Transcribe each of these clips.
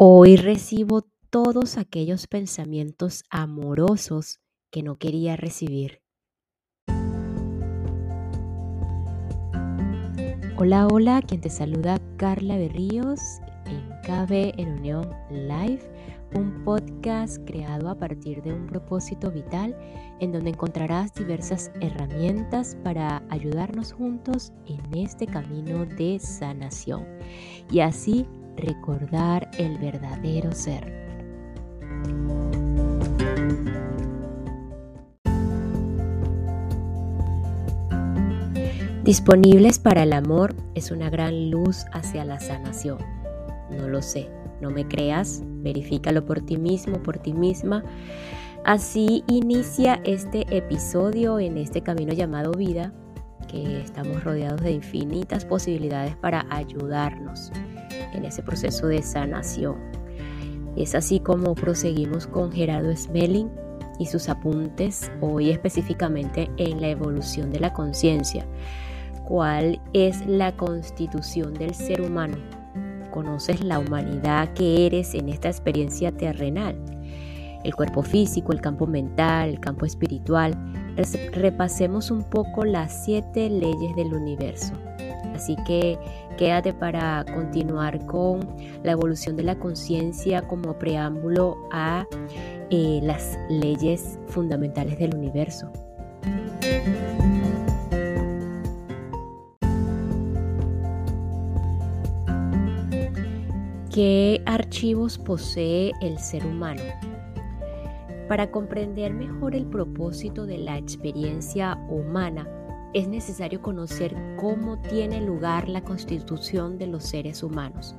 Hoy recibo todos aquellos pensamientos amorosos que no quería recibir. Hola, hola, quien te saluda Carla Berríos en KB en Unión Live, un podcast creado a partir de un propósito vital en donde encontrarás diversas herramientas para ayudarnos juntos en este camino de sanación y así recordar el verdadero ser. Disponibles para el amor es una gran luz hacia la sanación. No lo sé, no me creas, verifícalo por ti mismo, por ti misma. Así inicia este episodio en este camino llamado vida, que estamos rodeados de infinitas posibilidades para ayudarnos en ese proceso de sanación. Es así como proseguimos con Gerardo Smelling y sus apuntes hoy específicamente en la evolución de la conciencia. ¿Cuál es la constitución del ser humano? ¿Conoces la humanidad que eres en esta experiencia terrenal? El cuerpo físico, el campo mental, el campo espiritual. Repasemos un poco las siete leyes del universo. Así que quédate para continuar con la evolución de la conciencia como preámbulo a eh, las leyes fundamentales del universo. ¿Qué archivos posee el ser humano? Para comprender mejor el propósito de la experiencia humana, es necesario conocer cómo tiene lugar la constitución de los seres humanos.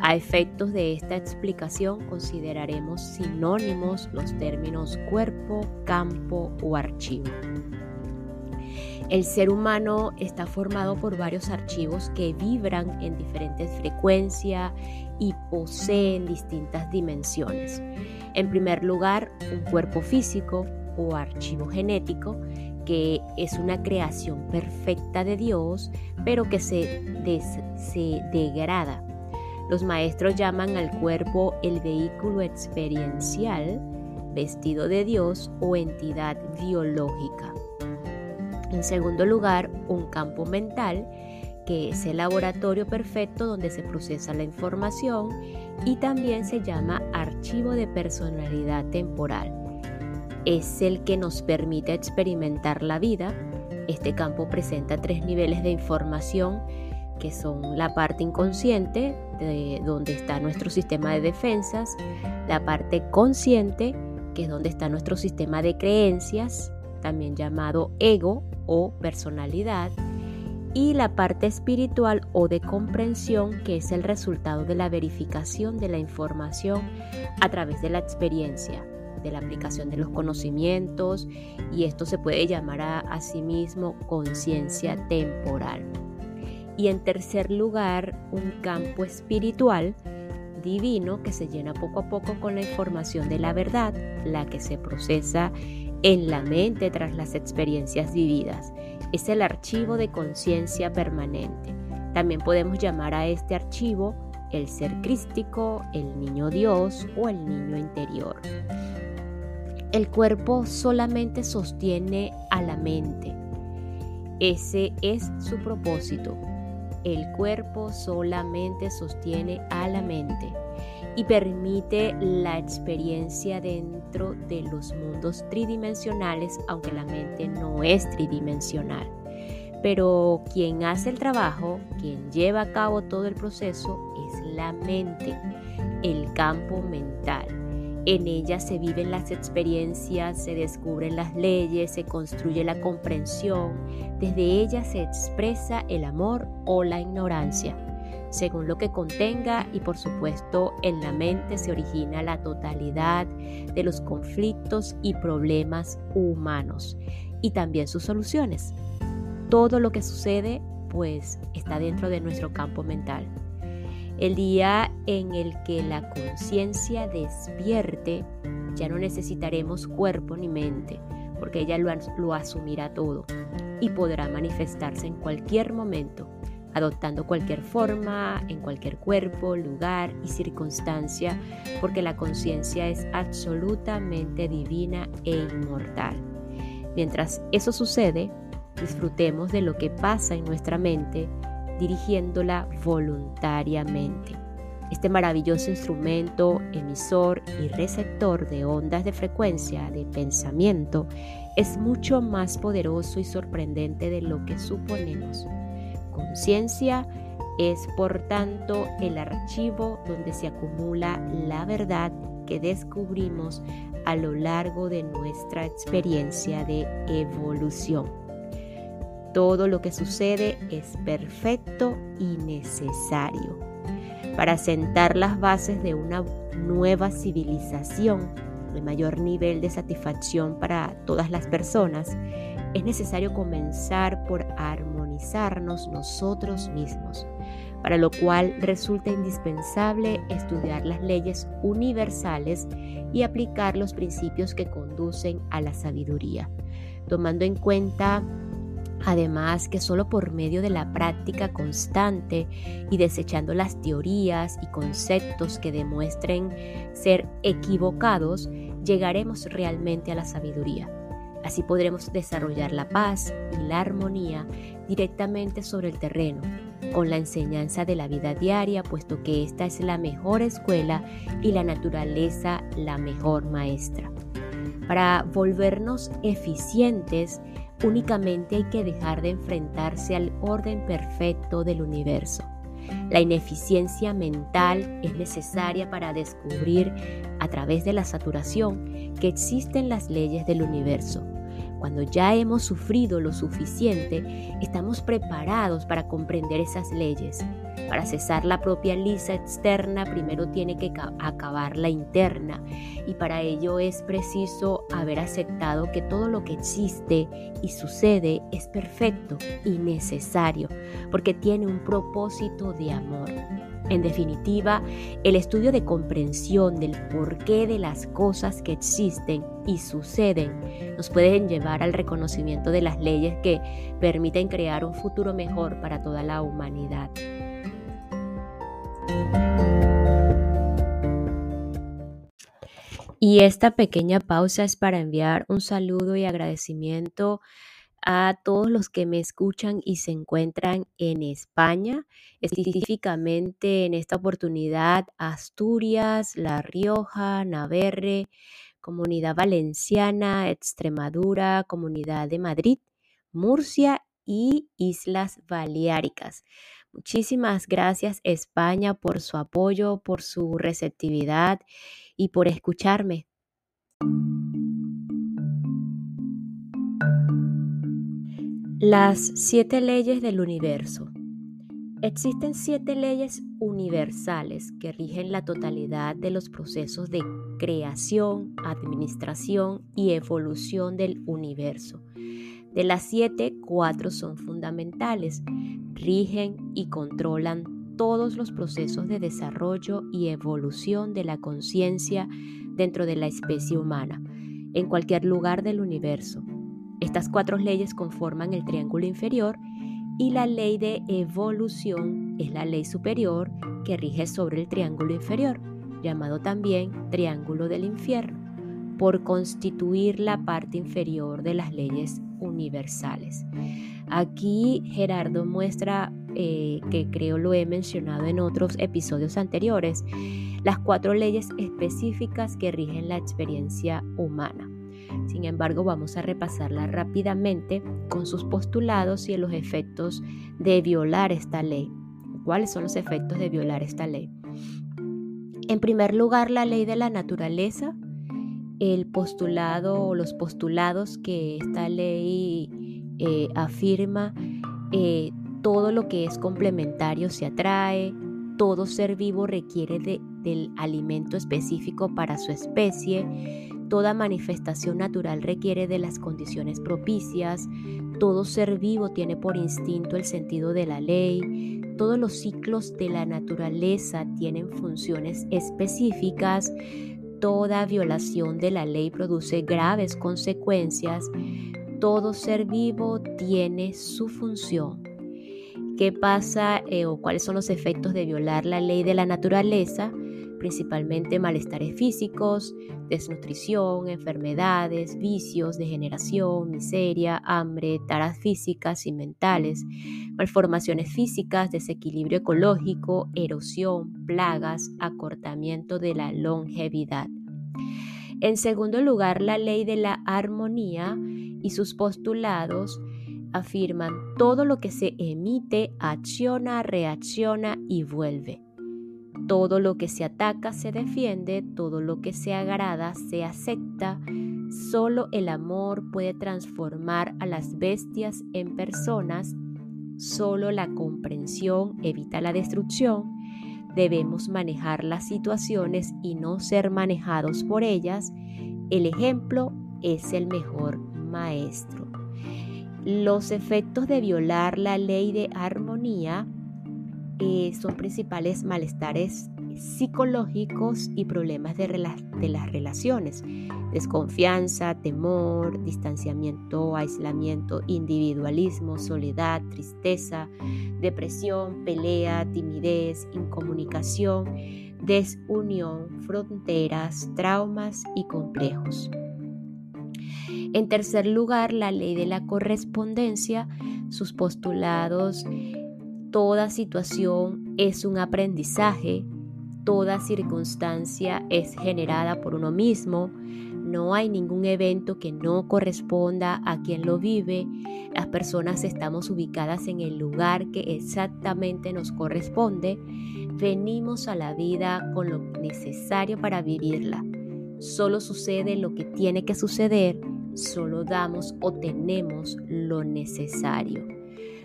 A efectos de esta explicación consideraremos sinónimos los términos cuerpo, campo o archivo. El ser humano está formado por varios archivos que vibran en diferentes frecuencias y poseen distintas dimensiones. En primer lugar, un cuerpo físico o archivo genético que es una creación perfecta de Dios, pero que se, se degrada. Los maestros llaman al cuerpo el vehículo experiencial, vestido de Dios o entidad biológica. En segundo lugar, un campo mental, que es el laboratorio perfecto donde se procesa la información y también se llama archivo de personalidad temporal es el que nos permite experimentar la vida. Este campo presenta tres niveles de información que son la parte inconsciente, de donde está nuestro sistema de defensas, la parte consciente, que es donde está nuestro sistema de creencias, también llamado ego o personalidad, y la parte espiritual o de comprensión, que es el resultado de la verificación de la información a través de la experiencia de la aplicación de los conocimientos y esto se puede llamar a, sí mismo conciencia temporal. Y en tercer lugar, un campo espiritual divino que se llena poco a poco con la información de la verdad, la que se procesa en la mente tras las experiencias vividas. Es el archivo de conciencia permanente. También podemos llamar a este archivo el ser crístico, el niño Dios o el niño interior. El cuerpo solamente sostiene a la mente. Ese es su propósito. El cuerpo solamente sostiene a la mente y permite la experiencia dentro de los mundos tridimensionales, aunque la mente no es tridimensional. Pero quien hace el trabajo, quien lleva a cabo todo el proceso, es la mente, el campo mental. En ella se viven las experiencias, se descubren las leyes, se construye la comprensión. Desde ella se expresa el amor o la ignorancia, según lo que contenga y por supuesto en la mente se origina la totalidad de los conflictos y problemas humanos y también sus soluciones. Todo lo que sucede pues está dentro de nuestro campo mental. El día en el que la conciencia despierte, ya no necesitaremos cuerpo ni mente, porque ella lo, asumirá todo y podrá manifestarse en cualquier momento, adoptando cualquier forma, en cualquier cuerpo, lugar y circunstancia, porque la conciencia es absolutamente divina e inmortal. Mientras eso sucede, disfrutemos de lo que pasa en nuestra mente, dirigiéndola voluntariamente. Este maravilloso instrumento, emisor y receptor de ondas de frecuencia de pensamiento es mucho más poderoso y sorprendente de lo que suponemos. Conciencia es, por tanto, el archivo donde se acumula la verdad que descubrimos a lo largo de nuestra experiencia de evolución. Todo lo que sucede es perfecto y necesario para sentar las bases de una nueva civilización de mayor nivel de satisfacción para todas las personas, es necesario comenzar por armonizarnos nosotros mismos, para lo cual resulta indispensable estudiar las leyes universales y aplicar los principios que conducen a la sabiduría, tomando en cuenta Además que solo por medio de la práctica constante y desechando las teorías y conceptos que demuestren ser equivocados, llegaremos realmente a la sabiduría. Así podremos desarrollar la paz y la armonía directamente sobre el terreno, con la enseñanza de la vida diaria, puesto que esta es la mejor escuela y la naturaleza la mejor maestra. Para volvernos eficientes, Únicamente hay que dejar de enfrentarse al orden perfecto del universo. La ineficiencia mental es necesaria para descubrir a través de la saturación que existen las leyes del universo cuando ya hemos sufrido lo suficiente, estamos preparados para comprender esas leyes. Para cesar la propia lisa externa, primero tiene que acabar la interna. Y para ello es preciso haber aceptado que todo lo que existe y sucede es perfecto y necesario, porque tiene un propósito de amor. En definitiva, el estudio de comprensión del porqué de las cosas que existen y suceden nos pueden llevar al reconocimiento de las leyes que permiten crear un futuro mejor para toda la humanidad. Y esta pequeña pausa es para enviar un saludo y agradecimiento a todos los que me escuchan y se encuentran en España, específicamente en esta oportunidad Asturias, La Rioja, Navarre, Comunidad Valenciana, Extremadura, Comunidad de Madrid, Murcia y Islas Baleáricas. Muchísimas gracias España por su apoyo, por su receptividad y por escucharme. Las siete leyes del universo. Existen siete leyes universales que rigen la totalidad de los procesos de creación, administración y evolución del universo. De las siete, cuatro son fundamentales, rigen y controlan todos los procesos de desarrollo y evolución de la conciencia dentro de la especie humana, en cualquier lugar del universo. Estas cuatro leyes conforman el triángulo inferior y la ley de evolución es la ley superior que rige sobre el triángulo inferior, llamado también triángulo del infierno, por constituir la parte inferior de las leyes universales. Aquí Gerardo muestra, eh, que creo lo he mencionado en otros episodios anteriores, las cuatro leyes específicas que rigen la experiencia humana. Sin embargo, vamos a repasarla rápidamente con sus postulados y los efectos de violar esta ley. ¿Cuáles son los efectos de violar esta ley? En primer lugar, la ley de la naturaleza, el postulado o los postulados que esta ley eh, afirma, eh, todo lo que es complementario se atrae, todo ser vivo requiere del alimento específico para su especie, Toda manifestación natural requiere de las condiciones propicias, todo ser vivo tiene por instinto el sentido de la ley, todos los ciclos de la naturaleza tienen funciones específicas, toda violación de la ley produce graves consecuencias, todo ser vivo tiene su función. ¿Qué pasa eh, o cuáles son los efectos de violar la ley de la naturaleza? Principalmente malestares físicos, desnutrición, enfermedades, vicios, degeneración, miseria, hambre, taras físicas y mentales, malformaciones físicas, desequilibrio ecológico, erosión, plagas, acortamiento de la longevidad. En segundo lugar, la ley de la armonía y sus postulados afirman todo lo que se emite acciona, reacciona y vuelve. Todo lo que se ataca se defiende, todo lo que se agrada se acepta. Solo el amor puede transformar a las bestias en personas. Solo la comprensión evita la destrucción. Debemos manejar las situaciones y no ser manejados por ellas. El ejemplo es el mejor maestro. Los efectos de violar la ley de armonía eh, son principales malestares psicológicos y problemas de, de, las relaciones. Desconfianza, temor, distanciamiento, aislamiento, individualismo, soledad, tristeza, depresión, pelea, timidez, incomunicación, desunión, fronteras, traumas y complejos. En tercer lugar, la ley de la correspondencia, sus postulados, toda situación es un aprendizaje, toda circunstancia es generada por uno mismo, no hay ningún evento que no corresponda a quien lo vive, las personas estamos ubicadas en el lugar que exactamente nos corresponde, venimos a la vida con lo necesario para vivirla. Solo sucede lo que tiene que suceder solo damos o tenemos lo necesario.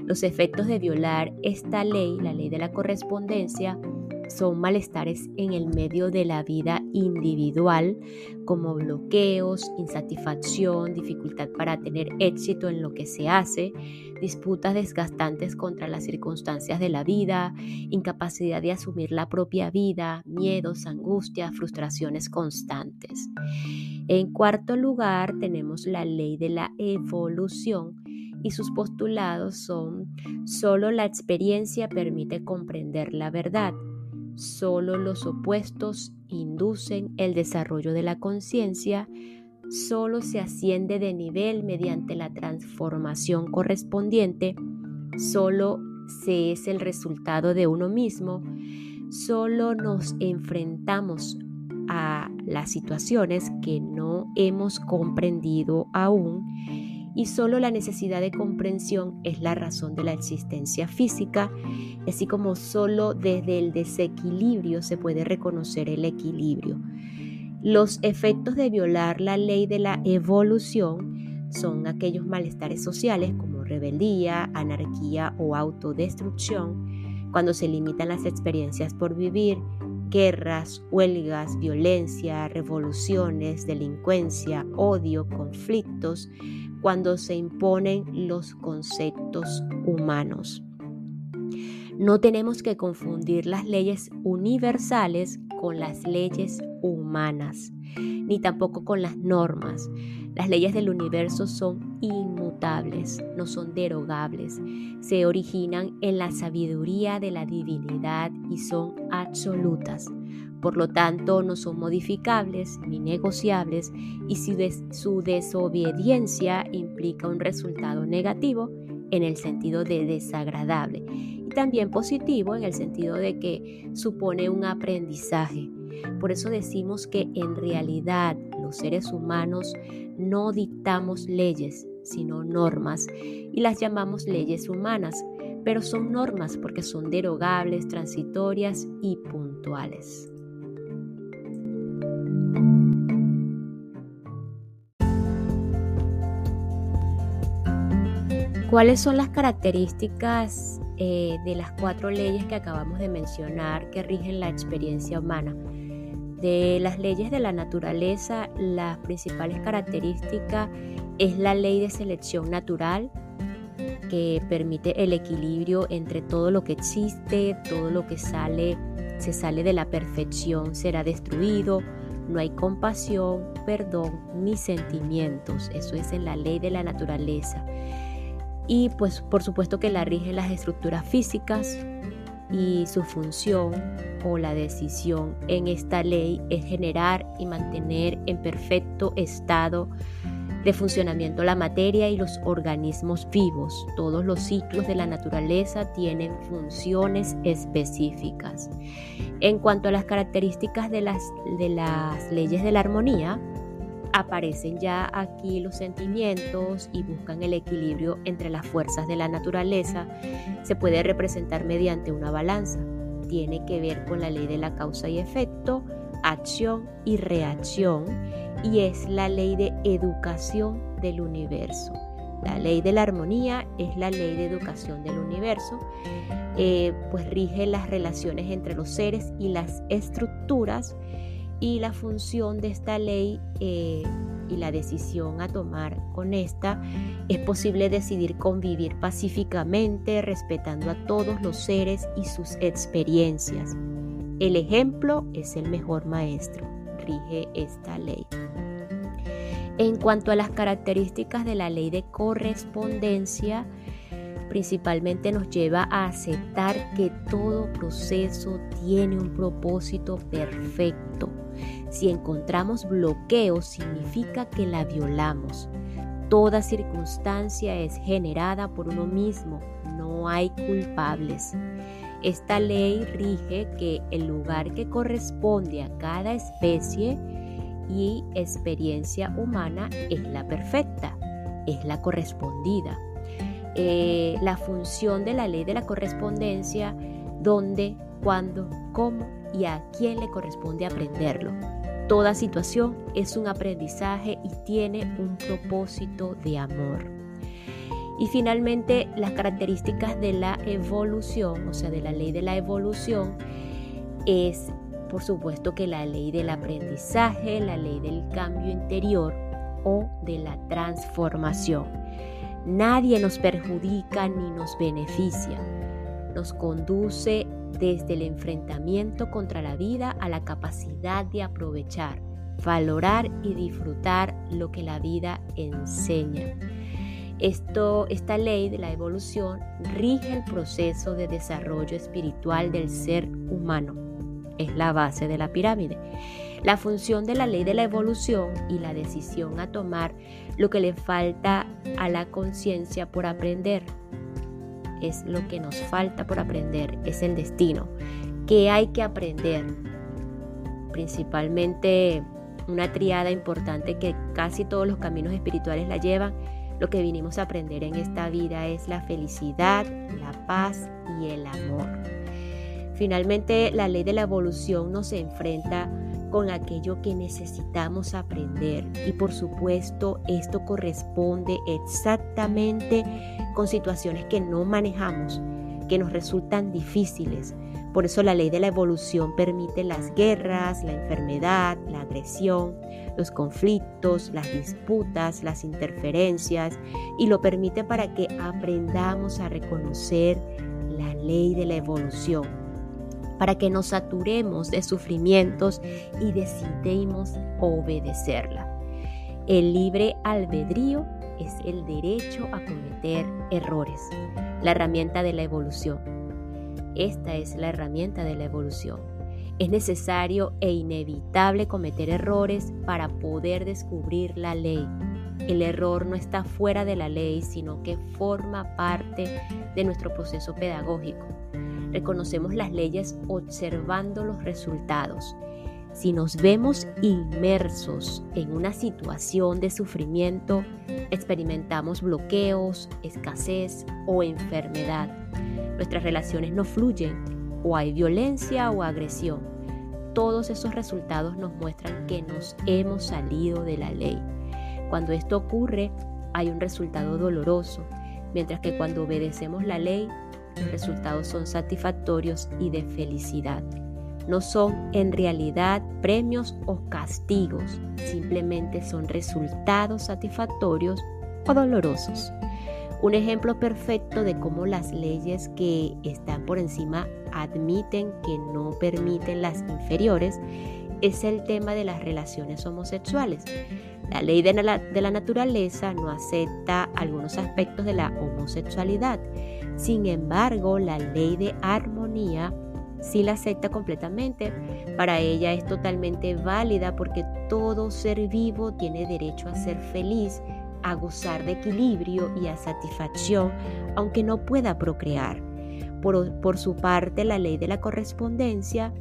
Los efectos de violar esta ley, la ley de la correspondencia, son malestares en el medio de la vida individual, como bloqueos, insatisfacción, dificultad para tener éxito en lo que se hace, disputas desgastantes contra las circunstancias de la vida, incapacidad de asumir la propia vida, miedos, angustias, frustraciones constantes. En cuarto lugar, tenemos la ley de la evolución y sus postulados son solo la experiencia permite comprender la verdad. Solo los opuestos inducen el desarrollo de la conciencia. Solo se asciende de nivel mediante la transformación correspondiente. Solo se es el resultado de uno mismo. Solo nos enfrentamos a las situaciones que no hemos comprendido aún y solo la necesidad de comprensión es la razón de la existencia física, así como solo desde el desequilibrio se puede reconocer el equilibrio. Los efectos de violar la ley de la evolución son aquellos malestares sociales como rebeldía, anarquía o autodestrucción, cuando se limitan las experiencias por vivir, guerras, huelgas, violencia, revoluciones, delincuencia, odio, conflictos, cuando se imponen los conceptos humanos. No tenemos que confundir las leyes universales con las leyes humanas, ni tampoco con las normas. Las leyes del universo son inmutables, no son derogables. Se originan en la sabiduría de la divinidad y son absolutas. Por lo tanto, no son modificables ni negociables y si su desobediencia implica un resultado negativo en el sentido de desagradable y también positivo en el sentido de que supone un aprendizaje. Por eso decimos que en realidad los seres humanos no dictamos leyes, sino normas y las llamamos leyes humanas, pero son normas porque son derogables, transitorias y puntuales. ¿Cuáles son las características eh, de las cuatro leyes que acabamos de mencionar que rigen la experiencia humana? De las leyes de la naturaleza, las principales características es la ley de selección natural, que permite el equilibrio entre todo lo que existe, todo lo que sale, se sale de la perfección será destruido, no hay compasión, perdón ni sentimientos. Eso es en la ley de la naturaleza. y pues por supuesto que la rigen las estructuras físicas y su función o la decisión en esta ley es generar y mantener en perfecto estado de funcionamiento la materia y los organismos vivos. Todos los ciclos de la naturaleza tienen funciones específicas. En cuanto a las características de las, de las leyes de la armonía, aparecen ya aquí los sentimientos y buscan el equilibrio entre las fuerzas de la naturaleza. Se puede representar mediante una balanza. Tiene que ver con la ley de la causa y efecto, acción y reacción y es la ley de educación del universo. La ley de la armonía es la ley de educación del universo, eh, pues rige las relaciones entre los seres y las estructuras y la función de esta ley eh, y la decisión a tomar con esta es posible decidir convivir pacíficamente respetando a todos los seres y sus experiencias. El ejemplo es el mejor maestro, rige esta ley. En cuanto a las características de la ley de correspondencia, principalmente nos lleva a aceptar que todo proceso tiene un propósito perfecto. Si encontramos bloqueos significa que la violamos. Toda circunstancia es generada por uno mismo, no hay culpables. Esta ley rige que el lugar que corresponde a cada especie y experiencia humana es la perfecta, es la correspondida. Eh, la función de la ley de la correspondencia, dónde, cuándo, cómo y a quién le corresponde aprenderlo. Toda situación es un aprendizaje y tiene un propósito de amor. Y finalmente, las características de la evolución, o sea, de la ley de la evolución, es por supuesto que la ley del aprendizaje, la ley del cambio interior o de la transformación. Nadie nos perjudica ni nos beneficia. Nos conduce desde el enfrentamiento contra la vida a la capacidad de aprovechar, valorar y disfrutar lo que la vida enseña. Esto, esta ley de la evolución rige el proceso de desarrollo espiritual del ser humano. Es la base de la pirámide. La función de la ley de la evolución y la decisión a tomar lo que le falta a la conciencia por aprender. Es lo que nos falta por aprender, es el destino. ¿Qué hay que aprender? Principalmente una triada importante que casi todos los caminos espirituales la llevan lo que vinimos a aprender en esta vida es la felicidad, la paz y el amor. Finalmente, la ley de la evolución nos enfrenta con aquello que necesitamos aprender y por supuesto esto corresponde exactamente con situaciones que no manejamos, que nos resultan difíciles. Por eso la ley de la evolución permite las guerras, la enfermedad, la agresión, los conflictos, las disputas, las interferencias y lo permite para que aprendamos a reconocer la ley de la evolución, para que nos saturemos de sufrimientos y decidimos obedecerla. El libre albedrío es el derecho a cometer errores, la herramienta de la evolución. Esta es la herramienta de la evolución. Es necesario e inevitable cometer errores para poder descubrir la ley. El error no está fuera de la ley, sino que forma parte de nuestro proceso pedagógico. Reconocemos las leyes observando los resultados. Si nos vemos inmersos en una situación de sufrimiento, experimentamos bloqueos, escasez o enfermedad. Nuestras relaciones no fluyen o hay violencia o agresión. Todos esos resultados nos muestran que nos hemos salido de la ley. Cuando esto ocurre, hay un resultado doloroso, mientras que cuando obedecemos la ley, los resultados son satisfactorios y de felicidad. No son en realidad premios o castigos, simplemente son resultados satisfactorios o dolorosos. Un ejemplo perfecto de cómo las leyes que están por encima admiten que no permiten las inferiores es el tema de las relaciones homosexuales. La ley de la, naturaleza no acepta algunos aspectos de la homosexualidad. Sin embargo, la ley de armonía sí la acepta completamente. Para ella es totalmente válida porque todo ser vivo tiene derecho a ser feliz, a gozar de equilibrio y a satisfacción, aunque no pueda procrear. Por su parte, la ley de la correspondencia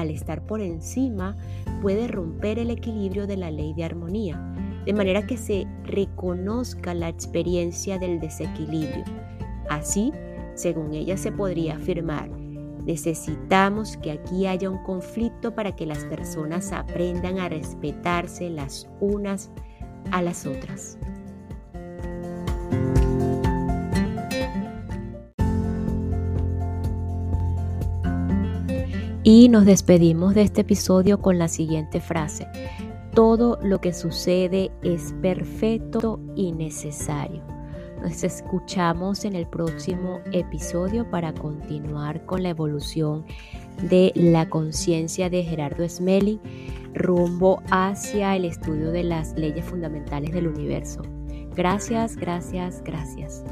al estar por encima, puede romper el equilibrio de la ley de armonía, de manera que se reconozca la experiencia del desequilibrio. Así, según ella se podría afirmar, necesitamos que aquí haya un conflicto para que las personas aprendan a respetarse las unas a las otras. Y nos despedimos de este episodio con la siguiente frase. Todo lo que sucede es perfecto y necesario. Nos escuchamos en el próximo episodio para continuar con la evolución de la conciencia de Gerardo Smelling rumbo hacia el estudio de las leyes fundamentales del universo. Gracias, gracias, gracias.